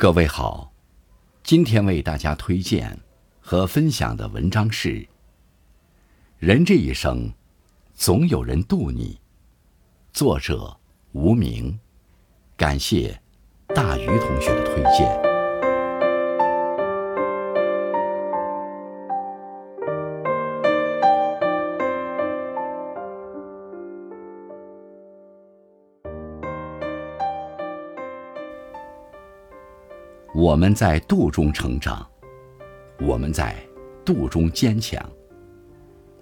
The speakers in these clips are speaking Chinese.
各位好，今天为大家推荐和分享的文章是《人这一生，总有人渡你》，作者无名，感谢大鱼同学的推荐。我们在度中成长，我们在度中坚强，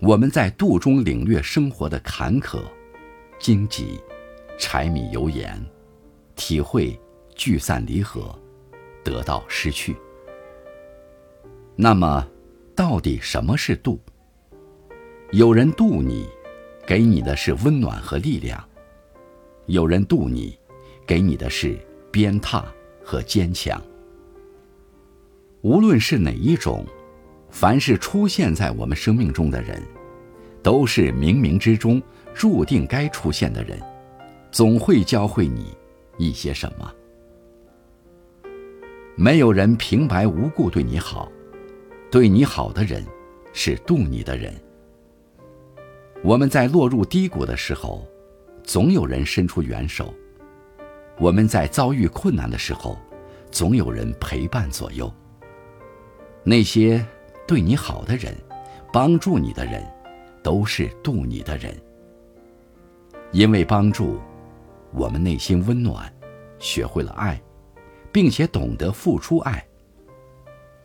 我们在度中领略生活的坎坷、荆棘、柴米油盐，体会聚散离合、得到失去。那么，到底什么是度？有人渡你，给你的是温暖和力量；有人渡你，给你的是鞭挞和坚强。无论是哪一种，凡是出现在我们生命中的人，都是冥冥之中注定该出现的人，总会教会你一些什么。没有人平白无故对你好，对你好的人，是渡你的人。我们在落入低谷的时候，总有人伸出援手；我们在遭遇困难的时候，总有人陪伴左右。那些对你好的人，帮助你的人，都是渡你的人。因为帮助，我们内心温暖，学会了爱，并且懂得付出爱。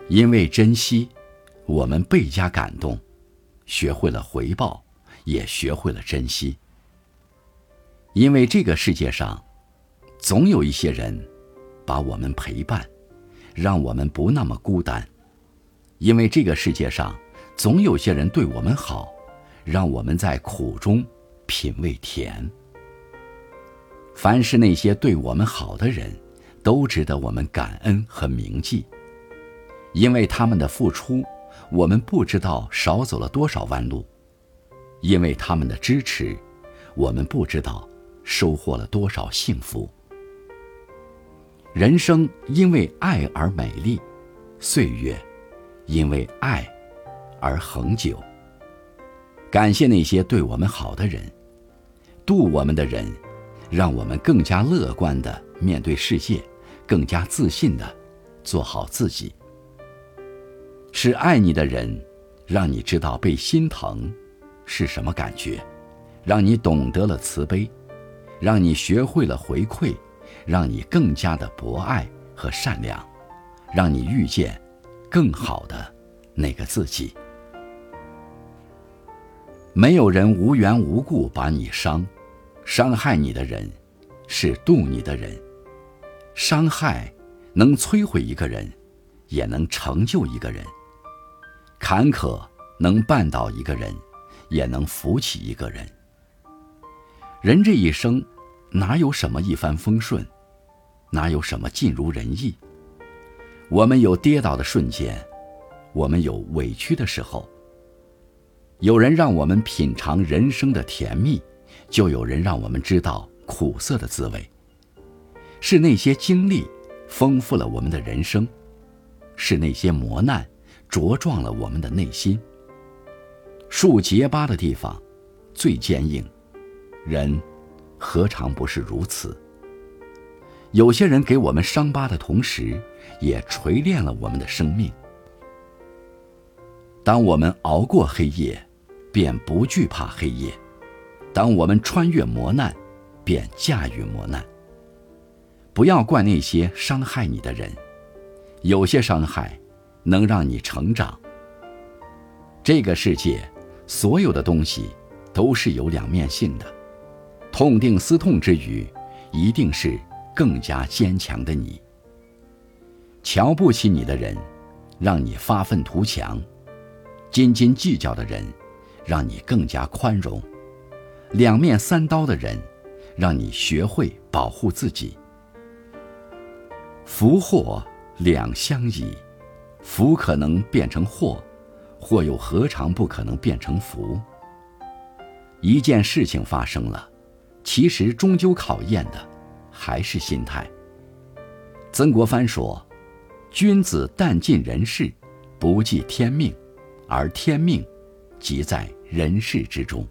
因为珍惜，我们倍加感动，学会了回报，也学会了珍惜。因为这个世界上，总有一些人，把我们陪伴，让我们不那么孤单。因为这个世界上，总有些人对我们好，让我们在苦中品味甜。凡是那些对我们好的人，都值得我们感恩和铭记。因为他们的付出，我们不知道少走了多少弯路；因为他们的支持，我们不知道收获了多少幸福。人生因为爱而美丽，岁月。因为爱，而恒久。感谢那些对我们好的人，渡我们的人，让我们更加乐观的面对世界，更加自信的做好自己。是爱你的人，让你知道被心疼是什么感觉，让你懂得了慈悲，让你学会了回馈，让你更加的博爱和善良，让你遇见。更好的那个自己。没有人无缘无故把你伤，伤害你的人，是渡你的人。伤害能摧毁一个人，也能成就一个人；坎坷能绊倒一个人，也能扶起一个人。人这一生，哪有什么一帆风顺，哪有什么尽如人意？我们有跌倒的瞬间，我们有委屈的时候。有人让我们品尝人生的甜蜜，就有人让我们知道苦涩的滋味。是那些经历丰富了我们的人生，是那些磨难茁壮了我们的内心。树结疤的地方最坚硬，人何尝不是如此？有些人给我们伤疤的同时，也锤炼了我们的生命。当我们熬过黑夜，便不惧怕黑夜；当我们穿越磨难，便驾驭磨难。不要怪那些伤害你的人，有些伤害能让你成长。这个世界，所有的东西都是有两面性的。痛定思痛之余，一定是。更加坚强的你，瞧不起你的人，让你发愤图强；斤斤计较的人，让你更加宽容；两面三刀的人，让你学会保护自己。福祸两相宜，福可能变成祸，祸又何尝不可能变成福？一件事情发生了，其实终究考验的。还是心态。曾国藩说：“君子但尽人事，不计天命，而天命，即在人事之中。”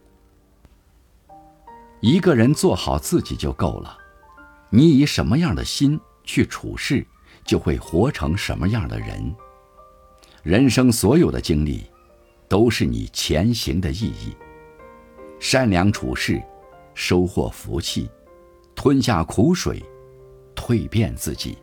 一个人做好自己就够了。你以什么样的心去处事，就会活成什么样的人。人生所有的经历，都是你前行的意义。善良处事，收获福气；吞下苦水，蜕变自己。